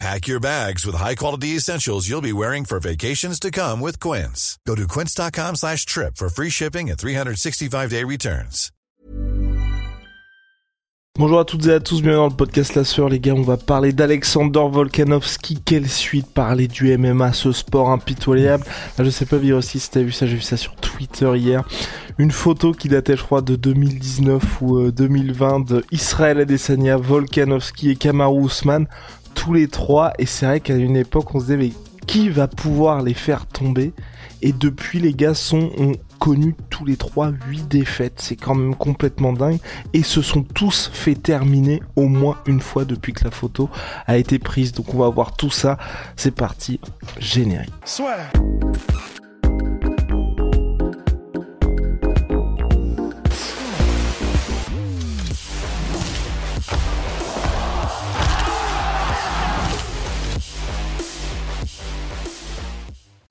Pack your bags with high-quality essentials you'll be wearing for vacations to come with Quince. Go to quince.com slash trip for free shipping and 365-day returns. Bonjour à toutes et à tous, bienvenue dans le podcast La Sueur les gars, on va parler d'Alexander Volkanovski, quelle suite parler du MMA, ce sport impitoyable. Là, je sais pas aussi si t'as vu ça, j'ai vu ça sur Twitter hier. Une photo qui datait je crois de 2019 ou 2020 euh, de Israël Adesanya, Volkanovski et Kamaru Usman tous les trois. Et c'est vrai qu'à une époque, on se disait, mais qui va pouvoir les faire tomber? Et depuis, les gars sont, ont connu tous les trois huit défaites. C'est quand même complètement dingue. Et se sont tous fait terminer au moins une fois depuis que la photo a été prise. Donc on va voir tout ça. C'est parti. Générique.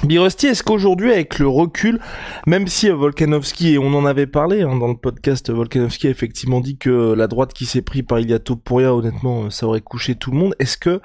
Birosti, est-ce qu'aujourd'hui, avec le recul, même si Volkanovski, et on en avait parlé hein, dans le podcast, Volkanovski a effectivement dit que la droite qui s'est pris par Iliato Pouria, honnêtement, ça aurait couché tout le monde. Est-ce que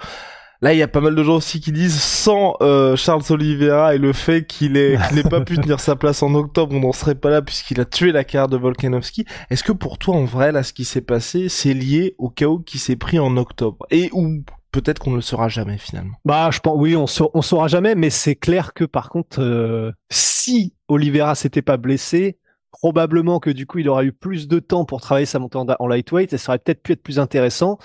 Là, il y a pas mal de gens aussi qui disent sans euh, Charles Oliveira et le fait qu'il ait n'ait pas pu tenir sa place en octobre, on n'en serait pas là puisqu'il a tué la carrière de Volkanovski. Est-ce que pour toi, en vrai, là, ce qui s'est passé, c'est lié au chaos qui s'est pris en octobre? Et où peut-être qu'on ne le saura jamais finalement. Bah, je pense, oui, on, on saura jamais, mais c'est clair que par contre, euh, si Oliveira s'était pas blessé, probablement que du coup, il aurait eu plus de temps pour travailler sa montée en, lightweight et ça aurait peut-être pu être plus intéressant.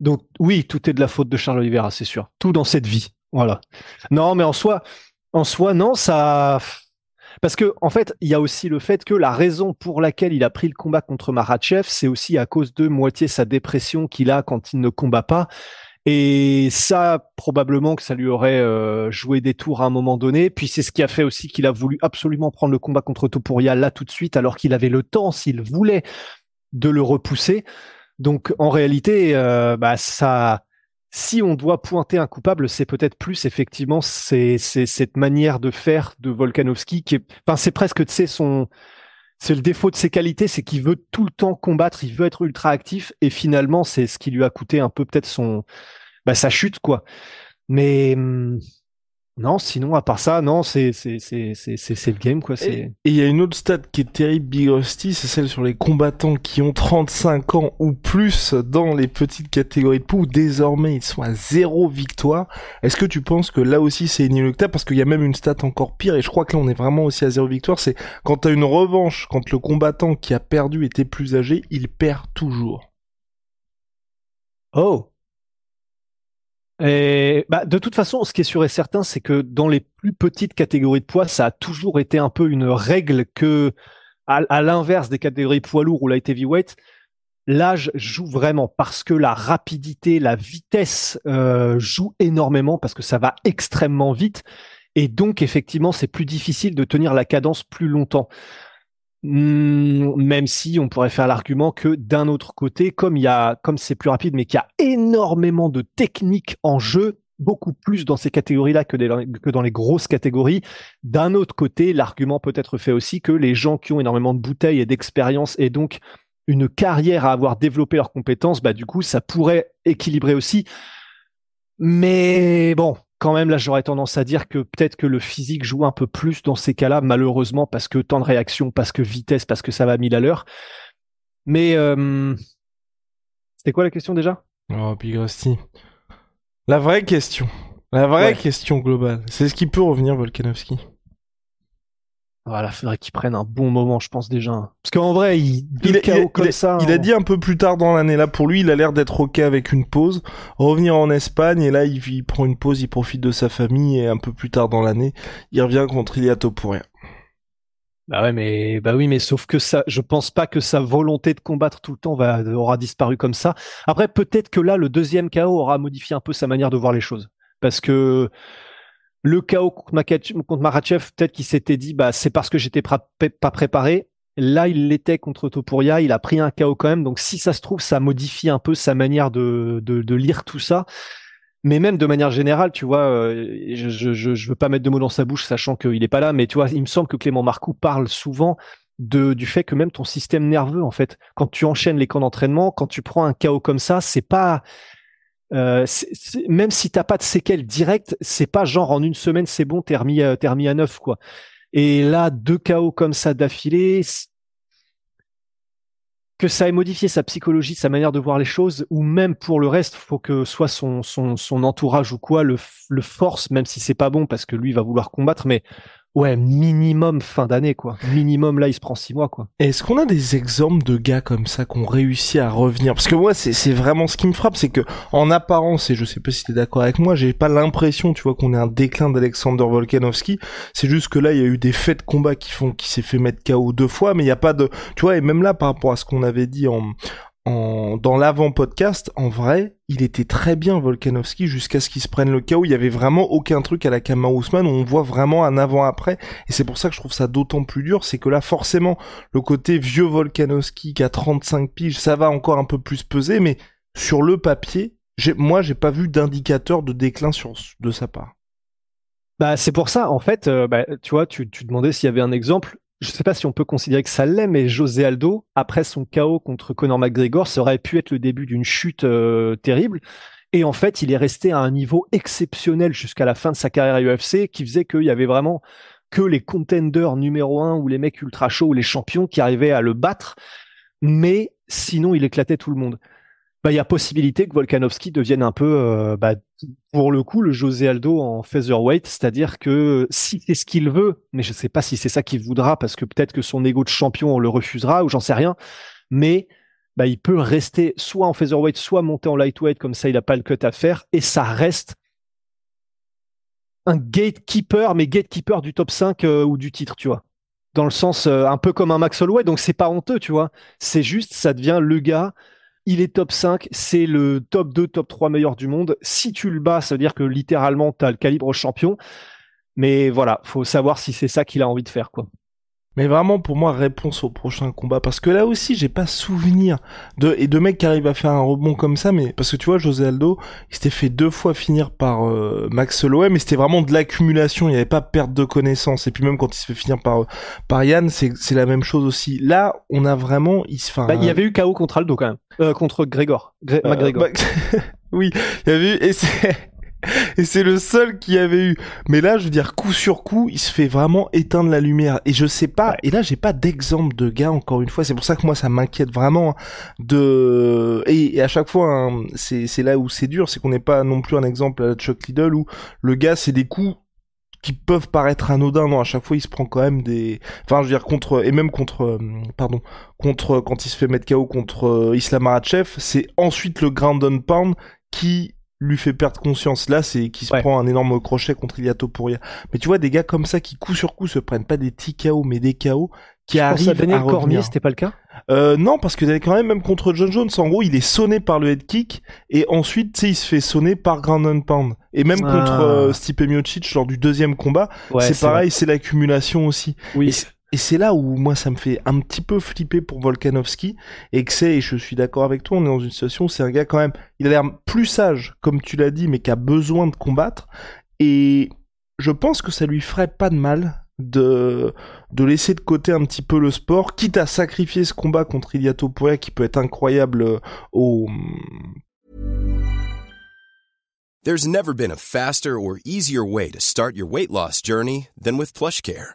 Donc oui, tout est de la faute de Charles Oliveira, c'est sûr. Tout dans cette vie, voilà. Non, mais en soi, en soi, non, ça. Parce que en fait, il y a aussi le fait que la raison pour laquelle il a pris le combat contre Marachev, c'est aussi à cause de moitié sa dépression qu'il a quand il ne combat pas. Et ça, probablement que ça lui aurait euh, joué des tours à un moment donné. Puis c'est ce qui a fait aussi qu'il a voulu absolument prendre le combat contre Topuria là tout de suite, alors qu'il avait le temps, s'il voulait, de le repousser. Donc en réalité, euh, bah, ça, si on doit pointer un coupable, c'est peut-être plus effectivement c'est cette manière de faire de Volkanovski qui est, enfin c'est presque tu son c'est le défaut de ses qualités, c'est qu'il veut tout le temps combattre, il veut être ultra actif, et finalement, c'est ce qui lui a coûté un peu peut-être son, bah, sa chute, quoi. Mais hum, non, sinon, à part ça, non, c'est le game quoi. Et il y a une autre stat qui est terrible, Big Rusty, c'est celle sur les combattants qui ont 35 ans ou plus dans les petites catégories de poids. Désormais, ils sont à zéro victoire. Est-ce que tu penses que là aussi c'est inéluctable parce qu'il y a même une stat encore pire et je crois que là on est vraiment aussi à zéro victoire. C'est quand t'as une revanche, quand le combattant qui a perdu était plus âgé, il perd toujours. Oh. Et bah, de toute façon, ce qui est sûr et certain, c'est que dans les plus petites catégories de poids, ça a toujours été un peu une règle que, à, l'inverse des catégories poids lourds ou light heavyweight, l'âge joue vraiment parce que la rapidité, la vitesse euh, joue énormément parce que ça va extrêmement vite et donc effectivement c'est plus difficile de tenir la cadence plus longtemps. Hmm, même si on pourrait faire l'argument que d'un autre côté, comme il y a, comme c'est plus rapide, mais qu'il y a énormément de techniques en jeu, beaucoup plus dans ces catégories-là que, dans les grosses catégories. D'un autre côté, l'argument peut être fait aussi que les gens qui ont énormément de bouteilles et d'expérience et donc une carrière à avoir développé leurs compétences, bah du coup, ça pourrait équilibrer aussi. Mais bon, quand même, là, j'aurais tendance à dire que peut-être que le physique joue un peu plus dans ces cas-là, malheureusement, parce que temps de réaction, parce que vitesse, parce que ça va mille à l'heure. Mais euh... c'était quoi la question déjà? Oh, Big. La vraie question, la vraie question globale, c'est ce qui peut revenir Volkanovski. Voilà, faudrait qu'il prenne un bon moment, je pense déjà. Parce qu'en vrai, il, il, comme ça, il a dit un peu plus tard dans l'année là, pour lui, il a l'air d'être ok avec une pause, revenir en Espagne et là, il, prend une pause, il profite de sa famille et un peu plus tard dans l'année, il revient contre Iliato pour rien. Bah ouais, mais bah oui, mais sauf que ça, je pense pas que sa volonté de combattre tout le temps va aura disparu comme ça. Après, peut-être que là, le deuxième KO aura modifié un peu sa manière de voir les choses, parce que le chaos contre, Marachev, peut-être qu'il s'était dit, bah, c'est parce que j'étais pas préparé. Là, il l'était contre Topuria, il a pris un KO quand même. Donc, si ça se trouve, ça modifie un peu sa manière de, de lire tout ça. Mais même de manière générale, tu vois, euh, je, je, je veux pas mettre de mots dans sa bouche, sachant qu'il est pas là, mais tu vois, il me semble que Clément Marcoux parle souvent de, du fait que même ton système nerveux, en fait, quand tu enchaînes les camps d'entraînement, quand tu prends un KO comme ça, c'est pas, euh, même si t'as pas de séquelles directes, c'est pas genre en une semaine c'est bon, t'es remis, à, remis à neuf quoi. Et là, deux KO comme ça d'affilée, que ça ait modifié sa psychologie, sa manière de voir les choses, ou même pour le reste, faut que soit son, son, entourage ou quoi le, le force, même si c'est pas bon parce que lui va vouloir combattre, mais Ouais, minimum fin d'année, quoi. Minimum, là, il se prend six mois, quoi. Est-ce qu'on a des exemples de gars comme ça qui ont réussi à revenir? Parce que moi, c'est vraiment ce qui me frappe, c'est que en apparence, et je sais pas si t'es d'accord avec moi, j'ai pas l'impression, tu vois, qu'on ait un déclin d'Alexander Volkanovski. C'est juste que là, il y a eu des faits de combat qui font qu'il s'est fait mettre KO deux fois, mais il y a pas de, tu vois, et même là, par rapport à ce qu'on avait dit en, en, dans l'avant-podcast, en vrai, il était très bien Volkanovski jusqu'à ce qu'il se prenne le chaos. Il y avait vraiment aucun truc à la Kama Ousmane où on voit vraiment un avant-après. Et c'est pour ça que je trouve ça d'autant plus dur, c'est que là, forcément, le côté vieux Volkanovski qui a 35 piges, ça va encore un peu plus peser, mais sur le papier, moi, j'ai pas vu d'indicateur de déclin sur, de sa part. Bah, c'est pour ça, en fait, euh, bah, tu vois, tu, tu demandais s'il y avait un exemple je ne sais pas si on peut considérer que ça l'est, mais José Aldo, après son chaos contre Conor McGregor, ça aurait pu être le début d'une chute euh, terrible. Et en fait, il est resté à un niveau exceptionnel jusqu'à la fin de sa carrière à UFC, qui faisait qu'il y avait vraiment que les contenders numéro un ou les mecs ultra chauds ou les champions qui arrivaient à le battre. Mais sinon, il éclatait tout le monde bah, il y a possibilité que Volkanovski devienne un peu, euh, bah, pour le coup, le José Aldo en featherweight, c'est-à-dire que si c'est ce qu'il veut, mais je sais pas si c'est ça qu'il voudra, parce que peut-être que son ego de champion on le refusera ou j'en sais rien, mais bah, il peut rester soit en featherweight, soit monter en lightweight, comme ça il a pas le cut à faire, et ça reste un gatekeeper, mais gatekeeper du top 5 euh, ou du titre, tu vois. Dans le sens euh, un peu comme un Max Holloway, donc c'est pas honteux, tu vois. C'est juste, ça devient le gars il est top 5, c'est le top 2, top 3 meilleur du monde. Si tu le bats, ça veut dire que littéralement, tu as le calibre champion. Mais voilà, faut savoir si c'est ça qu'il a envie de faire, quoi. Mais vraiment, pour moi, réponse au prochain combat. Parce que là aussi, j'ai pas souvenir de, et de mecs qui arrivent à faire un rebond comme ça, mais parce que tu vois, José Aldo, il s'était fait deux fois finir par euh, Max Holloway, mais c'était vraiment de l'accumulation, il n'y avait pas perte de connaissances. Et puis même quand il se fait finir par, par Yann, c'est, c'est la même chose aussi. Là, on a vraiment, il se bah, il y avait eu KO contre Aldo quand même. Euh, contre Grégor. Gré euh, oui, il y avait eu, et c'est, et c'est le seul qui avait eu. Mais là, je veux dire, coup sur coup, il se fait vraiment éteindre la lumière. Et je sais pas, et là, j'ai pas d'exemple de gars, encore une fois. C'est pour ça que moi, ça m'inquiète vraiment de, et, à chaque fois, hein, c'est, là où c'est dur, c'est qu'on n'est pas non plus un exemple à la Chuck Liddell où le gars, c'est des coups qui peuvent paraître anodins, non, à chaque fois il se prend quand même des, enfin je veux dire contre et même contre, euh, pardon, contre quand il se fait mettre KO contre euh, Islam Makhachev, c'est ensuite le ground and pound qui lui fait perdre conscience. Là, c'est qui se prend un énorme crochet contre Iliato Pouria. Mais tu vois, des gars comme ça qui coup sur coup se prennent pas des petits KO, mais des KO qui arrivent à, Daniel Cormier, c'était pas le cas? Euh, Non, parce que quand même, même contre John Jones, en gros, il est sonné par le head kick et ensuite, tu sais, il se fait sonner par Ground and Pound. Et même contre ah. euh, Stipe Miocic lors du deuxième combat, c'est pareil, c'est l'accumulation aussi. Oui. Et c'est là où moi ça me fait un petit peu flipper pour Volkanovski et que c'est, et je suis d'accord avec toi, on est dans une situation où c'est un gars quand même, il a l'air plus sage, comme tu l'as dit, mais qui a besoin de combattre. Et je pense que ça lui ferait pas de mal de, de laisser de côté un petit peu le sport, quitte à sacrifier ce combat contre Iliato Poirier qui peut être incroyable euh, au... There's never been a faster or easier way to start your weight loss journey than with PlushCare.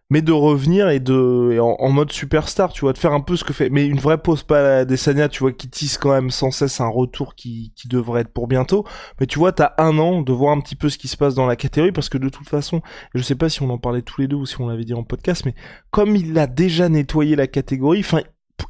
Mais de revenir et de en, mode superstar, tu vois, de faire un peu ce que fait, mais une vraie pause pas à Desania, tu vois, qui tisse quand même sans cesse un retour qui, qui devrait être pour bientôt. Mais tu vois, t'as un an de voir un petit peu ce qui se passe dans la catégorie, parce que de toute façon, je sais pas si on en parlait tous les deux ou si on l'avait dit en podcast, mais comme il a déjà nettoyé la catégorie, enfin,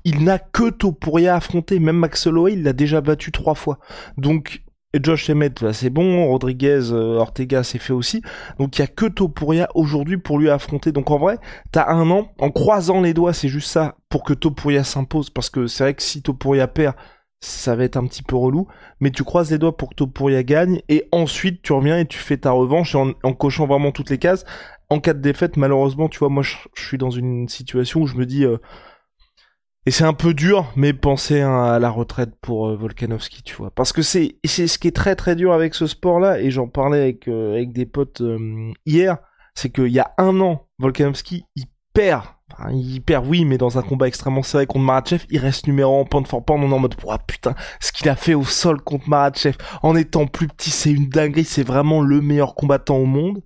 il n'a que Topuria affronter, même Max Holloway, il l'a déjà battu trois fois. Donc, et Josh Emmett, bah, c'est bon. Rodriguez, euh, Ortega, c'est fait aussi. Donc il y a que Topuria aujourd'hui pour lui affronter. Donc en vrai, t'as un an, en croisant les doigts, c'est juste ça, pour que Topuria s'impose. Parce que c'est vrai que si Topuria perd, ça va être un petit peu relou. Mais tu croises les doigts pour que Topuria gagne. Et ensuite, tu reviens et tu fais ta revanche en, en cochant vraiment toutes les cases. En cas de défaite, malheureusement, tu vois, moi je, suis dans une situation où je me dis... Euh, et c'est un peu dur, mais penser à la retraite pour euh, Volkanovski, tu vois. Parce que c'est c'est ce qui est très très dur avec ce sport-là, et j'en parlais avec, euh, avec des potes euh, hier, c'est qu'il y a un an, Volkanovski, il perd. Enfin, il perd, oui, mais dans un combat extrêmement serré contre Maratchev, il reste numéro 1 pound for pound, on est en mode, oh, putain, ce qu'il a fait au sol contre Maratchev, en étant plus petit, c'est une dinguerie, c'est vraiment le meilleur combattant au monde.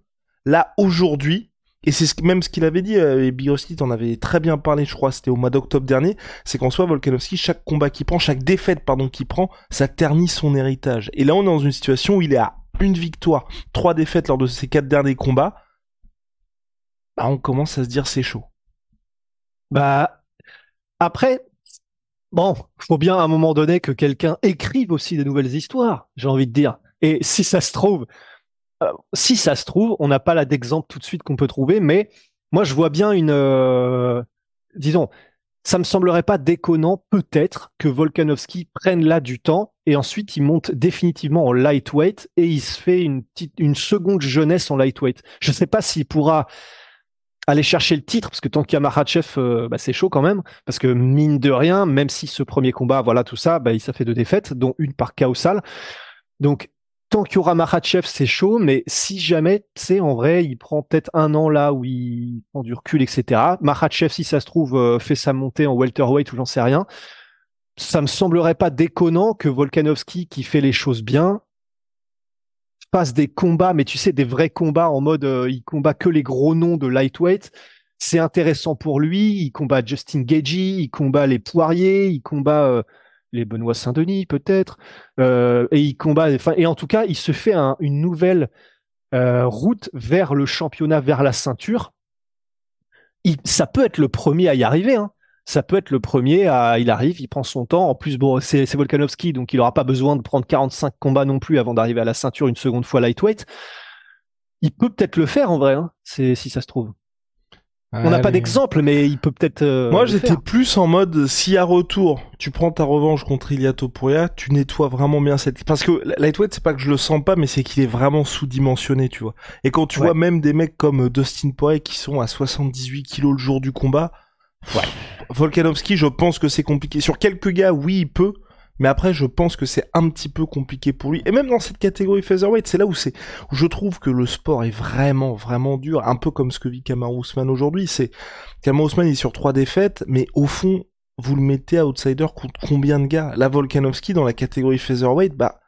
Là, aujourd'hui, et c'est même ce qu'il avait dit, euh, et Biroski en avait très bien parlé, je crois, c'était au mois d'octobre dernier, c'est qu'en soi, Volkanovski, chaque combat qu'il prend, chaque défaite, pardon, qu'il prend, ça ternit son héritage. Et là, on est dans une situation où il est à une victoire, trois défaites lors de ses quatre derniers combats. Bah, on commence à se dire c'est chaud. Bah, après, bon, faut bien à un moment donné que quelqu'un écrive aussi des nouvelles histoires, j'ai envie de dire. Et si ça se trouve, si ça se trouve, on n'a pas là d'exemple tout de suite qu'on peut trouver, mais moi je vois bien une, euh, disons, ça me semblerait pas déconnant peut-être que Volkanovski prenne là du temps et ensuite il monte définitivement en lightweight et il se fait une petite, une seconde jeunesse en lightweight. Je sais pas s'il pourra aller chercher le titre parce que tant qu'il y a Makhachev, euh, bah, c'est chaud quand même parce que mine de rien, même si ce premier combat, voilà tout ça, bah, il ça fait deux défaites, dont une par chaos Donc tant qu'il y aura Makhachev, c'est chaud, mais si jamais, tu sais, en vrai, il prend peut-être un an là où il prend du recul, etc. Makhachev, si ça se trouve, euh, fait sa montée en welterweight ou j'en sais rien. Ça me semblerait pas déconnant que Volkanovski, qui fait les choses bien, fasse des combats, mais tu sais, des vrais combats en mode, euh, il combat que les gros noms de lightweight. C'est intéressant pour lui. Il combat Justin Gagey, il combat les Poiriers, il combat euh, les Benoît Saint-Denis peut-être, euh, et il combat, et en tout cas, il se fait une nouvelle euh, route vers le championnat, vers la ceinture. Ça peut être le premier à y arriver. Hein. Ça peut être le premier à, il arrive, il prend son temps. En plus, c'est Volkanovski, donc il n'aura pas besoin de prendre 45 combats non plus avant d'arriver à la ceinture une seconde fois lightweight. Il peut peut-être le faire en vrai, hein, si ça se trouve. On n'a pas d'exemple, mais il peut peut-être. Euh, Moi, j'étais plus en mode si à retour, tu prends ta revanche contre Iliato Topuria, tu nettoies vraiment bien cette. Parce que lightweight, c'est pas que je le sens pas, mais c'est qu'il est vraiment sous-dimensionné, tu vois. Et quand tu vois même des mecs comme Dustin Poirier qui sont à 78 kilos le jour du combat, ouais. Volkanovski, je pense que c'est compliqué. Sur quelques gars, oui, il peut. Mais après, je pense que c'est un petit peu compliqué pour lui. Et même dans cette catégorie featherweight, c'est là où c'est, où je trouve que le sport est vraiment, vraiment dur. Un peu comme ce que vit Kamar Ousmane aujourd'hui. C'est, Kamar Ousmane est sur trois défaites, mais au fond, vous le mettez à outsider contre combien de gars? La Volkanovski dans la catégorie featherweight, bah,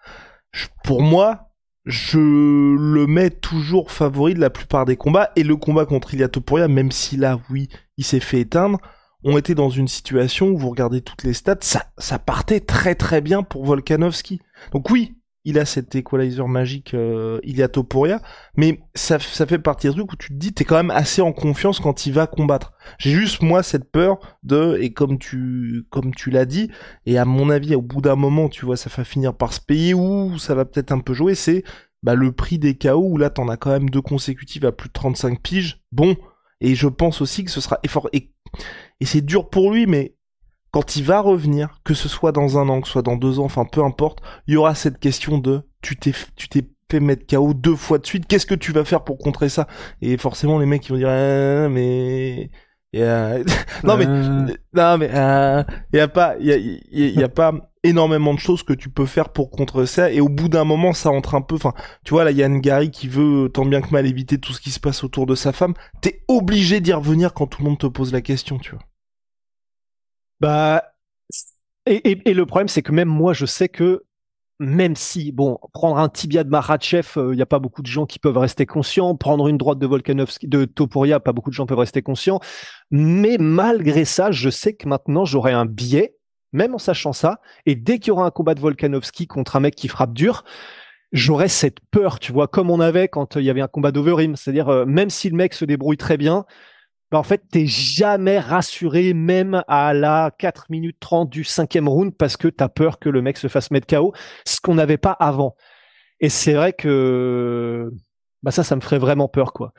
pour moi, je le mets toujours favori de la plupart des combats. Et le combat contre Ilia Topuria, même si là, oui, il s'est fait éteindre, ont été dans une situation où vous regardez toutes les stats, ça, partait très très bien pour Volkanovski. Donc oui, il a cet equalizer magique euh, a Topuria, mais ça, fait partie du truc où tu te dis t'es quand même assez en confiance quand il va combattre. J'ai juste moi cette peur de et comme tu comme tu l'as dit et à mon avis au bout d'un moment tu vois ça va finir par se payer ou ça va peut-être un peu jouer c'est bah le prix des KO où là t'en as quand même deux consécutives à plus de 35 piges. Bon et je pense aussi que ce sera effort et c'est dur pour lui, mais quand il va revenir, que ce soit dans un an, que ce soit dans deux ans, enfin peu importe, il y aura cette question de tu t'es tu t'es fait mettre KO deux fois de suite, qu'est-ce que tu vas faire pour contrer ça? Et forcément les mecs ils vont dire ah, mais non mais non mais il y a pas il y y a pas énormément de choses que tu peux faire pour contrer ça et au bout d'un moment ça entre un peu enfin tu vois là il y a Gary qui veut tant bien que mal éviter tout ce qui se passe autour de sa femme. T'es obligé d'y revenir quand tout le monde te pose la question tu vois. Bah et, et, le problème c'est que même moi je sais que même si, bon, prendre un tibia de Marachev, il n'y a pas beaucoup de gens qui peuvent rester conscients. Prendre une droite de Volkanovski, de Topuria, pas beaucoup de gens peuvent rester conscients. Mais malgré ça, je sais que maintenant, j'aurai un biais, même en sachant ça. Et dès qu'il y aura un combat de Volkanovski contre un mec qui frappe dur, j'aurais cette peur, tu vois, comme on avait quand il y avait un combat d'Overim. C'est-à-dire, euh, même si le mec se débrouille très bien, bah, en fait, t'es jamais rassuré, même à la 4 minutes 30 du cinquième round, parce que t'as peur que le mec se fasse mettre KO, ce qu'on n'avait pas avant. Et c'est vrai que bah ça, ça me ferait vraiment peur, quoi.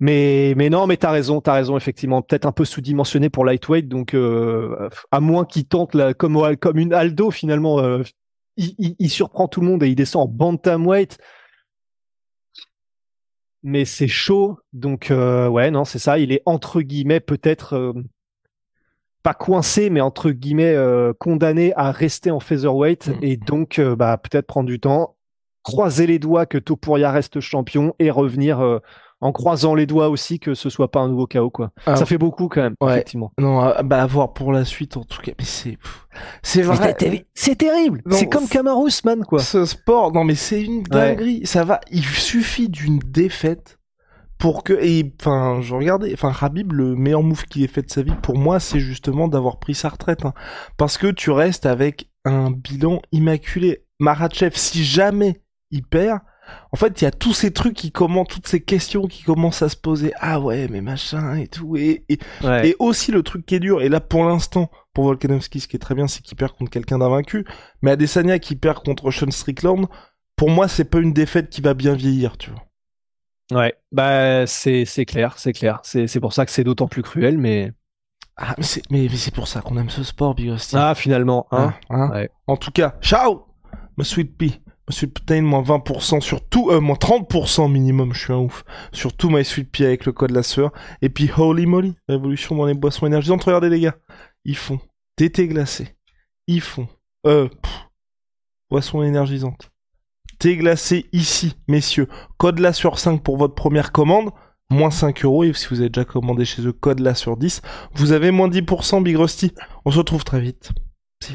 Mais, mais non, mais t'as raison, t'as raison, effectivement. Peut-être un peu sous-dimensionné pour lightweight, donc euh, à moins qu'il tente la, comme, comme une Aldo, finalement, euh, il, surprend tout le monde et il descend en bantamweight. Mais c'est chaud, donc euh, ouais, non, c'est ça. Il est entre guillemets peut-être euh, pas coincé, mais entre guillemets euh, condamné à rester en featherweight mm. et donc bah peut-être prendre du temps, croiser les doigts que Topuria reste champion et revenir en croisant les doigts aussi que ce soit pas un nouveau chaos quoi. Ah. ça fait beaucoup quand même effectivement. Non ah, bah à voir pour la suite en tout cas mais c'est c'est vrai c'est terrible. C'est comme Kamaru man quoi. Ce sport non mais c'est une dinguerie, ça va il suffit d'une défaite pour que et enfin je regardais enfin Habib le meilleur move qu'il ait fait de sa vie pour moi c'est justement d'avoir pris sa retraite hein. parce que tu restes avec un bilan immaculé. Marachev si jamais il perd en fait, il y a tous ces trucs qui commencent, toutes ces questions qui commencent à se poser. Ah ouais, mais machin et tout. Et, et, aussi le truc qui est dur. Et là, pour l'instant, pour Volkanovski, ce qui est très bien, c'est qu'il perd contre quelqu'un d'invaincu. Mais Adesanya qui perd contre Sean Strickland, pour moi, c'est pas une défaite qui va bien vieillir, tu vois. Ouais, bah c'est c'est clair, c'est clair. C'est c'est pour ça que c'est d'autant plus cruel, mais. Ah, mais c'est mais, c'est pour ça qu'on aime ce sport, Big Ah, finalement, hein. hein, hein. En tout cas, ciao, ma sweet pea. Monsieur Putain, moins 20% sur tout, euh, moins 30% minimum, je suis un ouf. Sur tout My Sweet Pea avec le code la sueur. Et puis, holy moly, révolution dans les boissons énergisantes. Regardez les gars, ils font thé glacé. Ils font, euh, boissons énergisantes. Thé glacé ici, messieurs. Code la sur 5 pour votre première commande. Moins 5 euros. Et si vous avez déjà commandé chez eux, code la sur 10. Vous avez moins 10% Big Rusty. On se retrouve très vite. See